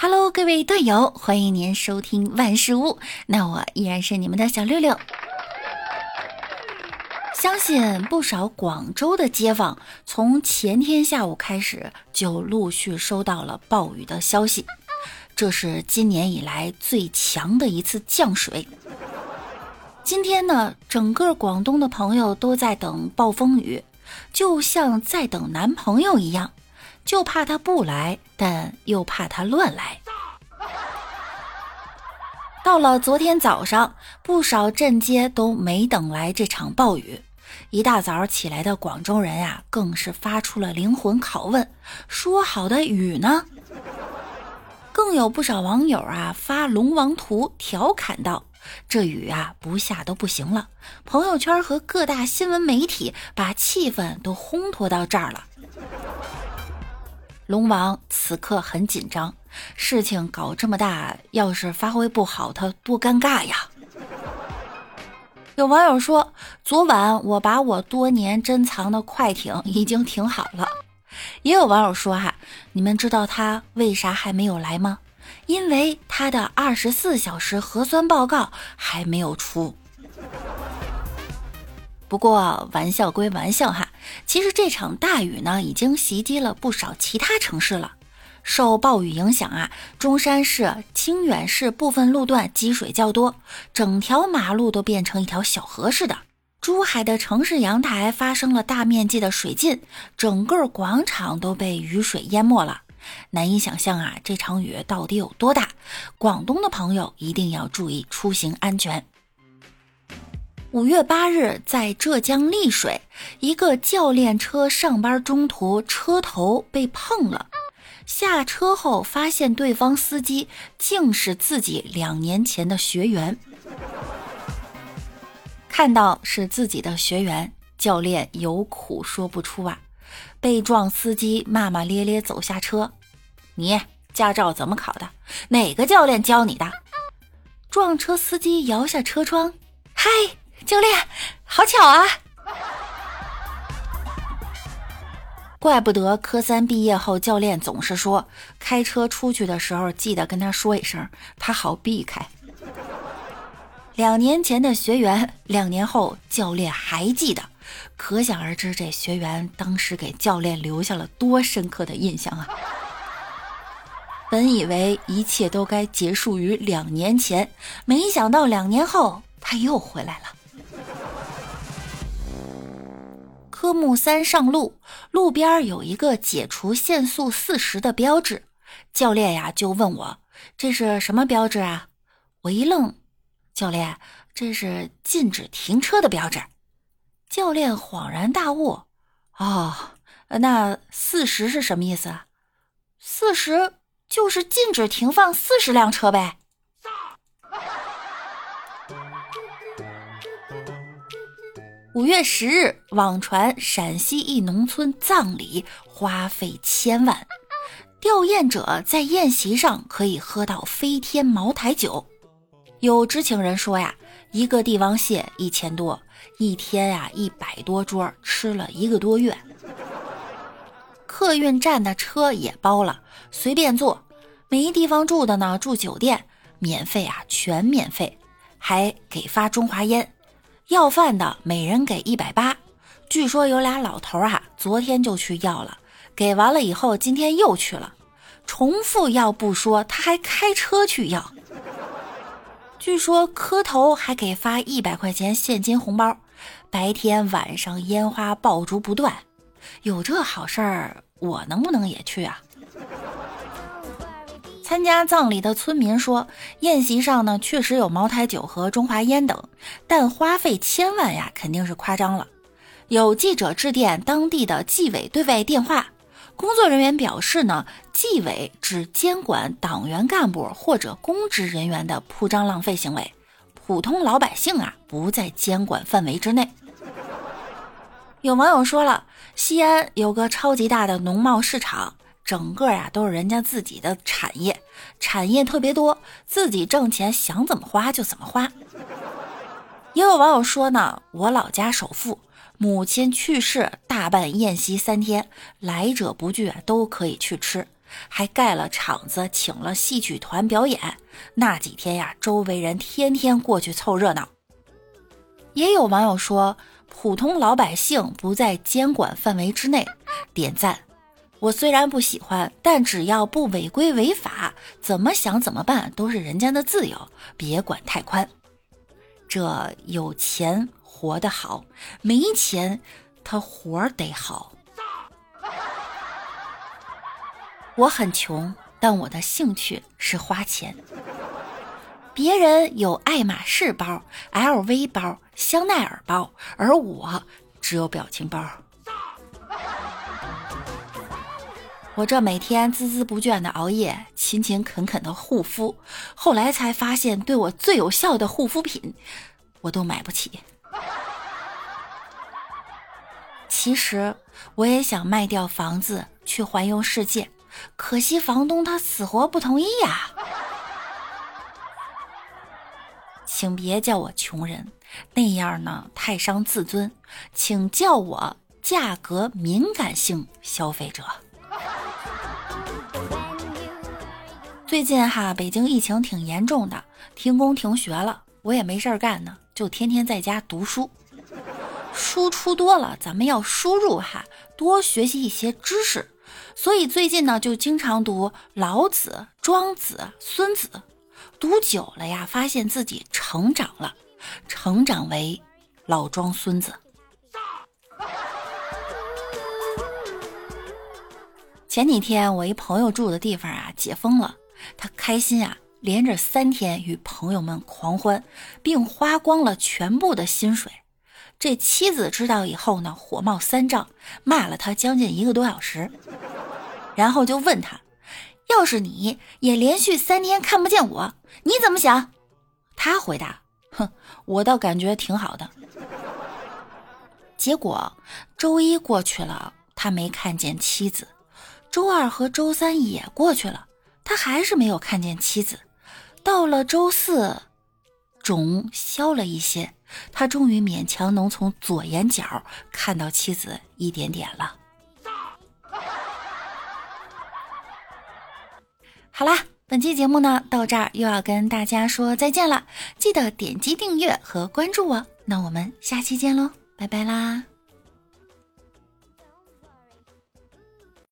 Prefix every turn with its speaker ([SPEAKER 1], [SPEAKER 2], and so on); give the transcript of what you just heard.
[SPEAKER 1] Hello，各位队友，欢迎您收听万事屋。那我依然是你们的小六六。相信不少广州的街坊从前天下午开始就陆续收到了暴雨的消息，这是今年以来最强的一次降水。今天呢，整个广东的朋友都在等暴风雨，就像在等男朋友一样。就怕他不来，但又怕他乱来。到了昨天早上，不少镇街都没等来这场暴雨。一大早起来的广州人呀，更是发出了灵魂拷问：说好的雨呢？更有不少网友啊发龙王图调侃道：“这雨啊不下都不行了。”朋友圈和各大新闻媒体把气氛都烘托到这儿了。龙王此刻很紧张，事情搞这么大，要是发挥不好，他多尴尬呀！有网友说，昨晚我把我多年珍藏的快艇已经停好了。也有网友说，哈，你们知道他为啥还没有来吗？因为他的二十四小时核酸报告还没有出。不过玩笑归玩笑哈，其实这场大雨呢，已经袭击了不少其他城市了。受暴雨影响啊，中山市、清远市部分路段积水较多，整条马路都变成一条小河似的。珠海的城市阳台发生了大面积的水浸，整个广场都被雨水淹没了。难以想象啊，这场雨到底有多大？广东的朋友一定要注意出行安全。五月八日，在浙江丽水，一个教练车上班中途车头被碰了，下车后发现对方司机竟是自己两年前的学员。看到是自己的学员，教练有苦说不出啊。被撞司机骂骂咧咧走下车：“你驾照怎么考的？哪个教练教你的？”撞车司机摇下车窗：“嗨。”教练，好巧啊！怪不得科三毕业后，教练总是说开车出去的时候记得跟他说一声，他好避开。两年前的学员，两年后教练还记得，可想而知这学员当时给教练留下了多深刻的印象啊！本以为一切都该结束于两年前，没想到两年后他又回来了。科目三上路，路边有一个解除限速四十的标志，教练呀就问我这是什么标志啊？我一愣，教练这是禁止停车的标志。教练恍然大悟，哦，那四十是什么意思？四十就是禁止停放四十辆车呗。五月十日，网传陕西一农村葬礼花费千万，吊唁者在宴席上可以喝到飞天茅台酒。有知情人说呀，一个帝王蟹一千多，一天呀一百多桌，吃了一个多月。客运站的车也包了，随便坐。没地方住的呢，住酒店，免费啊，全免费，还给发中华烟。要饭的每人给一百八，据说有俩老头啊，昨天就去要了，给完了以后，今天又去了，重复要不说，他还开车去要。据说磕头还给发一百块钱现金红包，白天晚上烟花爆竹不断，有这好事儿，我能不能也去啊？参加葬礼的村民说，宴席上呢确实有茅台酒和中华烟等，但花费千万呀肯定是夸张了。有记者致电当地的纪委对外电话，工作人员表示呢，纪委只监管党员干部或者公职人员的铺张浪费行为，普通老百姓啊不在监管范围之内。有网友说了，西安有个超级大的农贸市场。整个呀都是人家自己的产业，产业特别多，自己挣钱想怎么花就怎么花。也有网友说呢，我老家首富，母亲去世，大办宴席三天，来者不拒，都可以去吃。还盖了场子，请了戏曲团表演。那几天呀，周围人天天过去凑热闹。也有网友说，普通老百姓不在监管范围之内，点赞。我虽然不喜欢，但只要不违规违法，怎么想怎么办都是人家的自由，别管太宽。这有钱活得好，没钱他活得好。我很穷，但我的兴趣是花钱。别人有爱马仕包、LV 包、香奈儿包，而我只有表情包。我这每天孜孜不倦的熬夜，勤勤恳恳的护肤，后来才发现，对我最有效的护肤品，我都买不起。其实我也想卖掉房子去环游世界。可惜房东他死活不同意呀，请别叫我穷人，那样呢太伤自尊，请叫我价格敏感性消费者。最近哈，北京疫情挺严重的，停工停学了，我也没事儿干呢，就天天在家读书。输出多了，咱们要输入哈，多学习一些知识。所以最近呢，就经常读老子、庄子、孙子，读久了呀，发现自己成长了，成长为老庄孙子。前几天我一朋友住的地方啊解封了，他开心啊，连着三天与朋友们狂欢，并花光了全部的薪水。这妻子知道以后呢，火冒三丈，骂了他将近一个多小时。然后就问他：“要是你也连续三天看不见我，你怎么想？”他回答：“哼，我倒感觉挺好的。”结果周一过去了，他没看见妻子；周二和周三也过去了，他还是没有看见妻子。到了周四，肿消了一些，他终于勉强能从左眼角看到妻子一点点了。好啦，本期节目呢到这儿又要跟大家说再见了，记得点击订阅和关注我，那我们下期见喽，拜拜啦。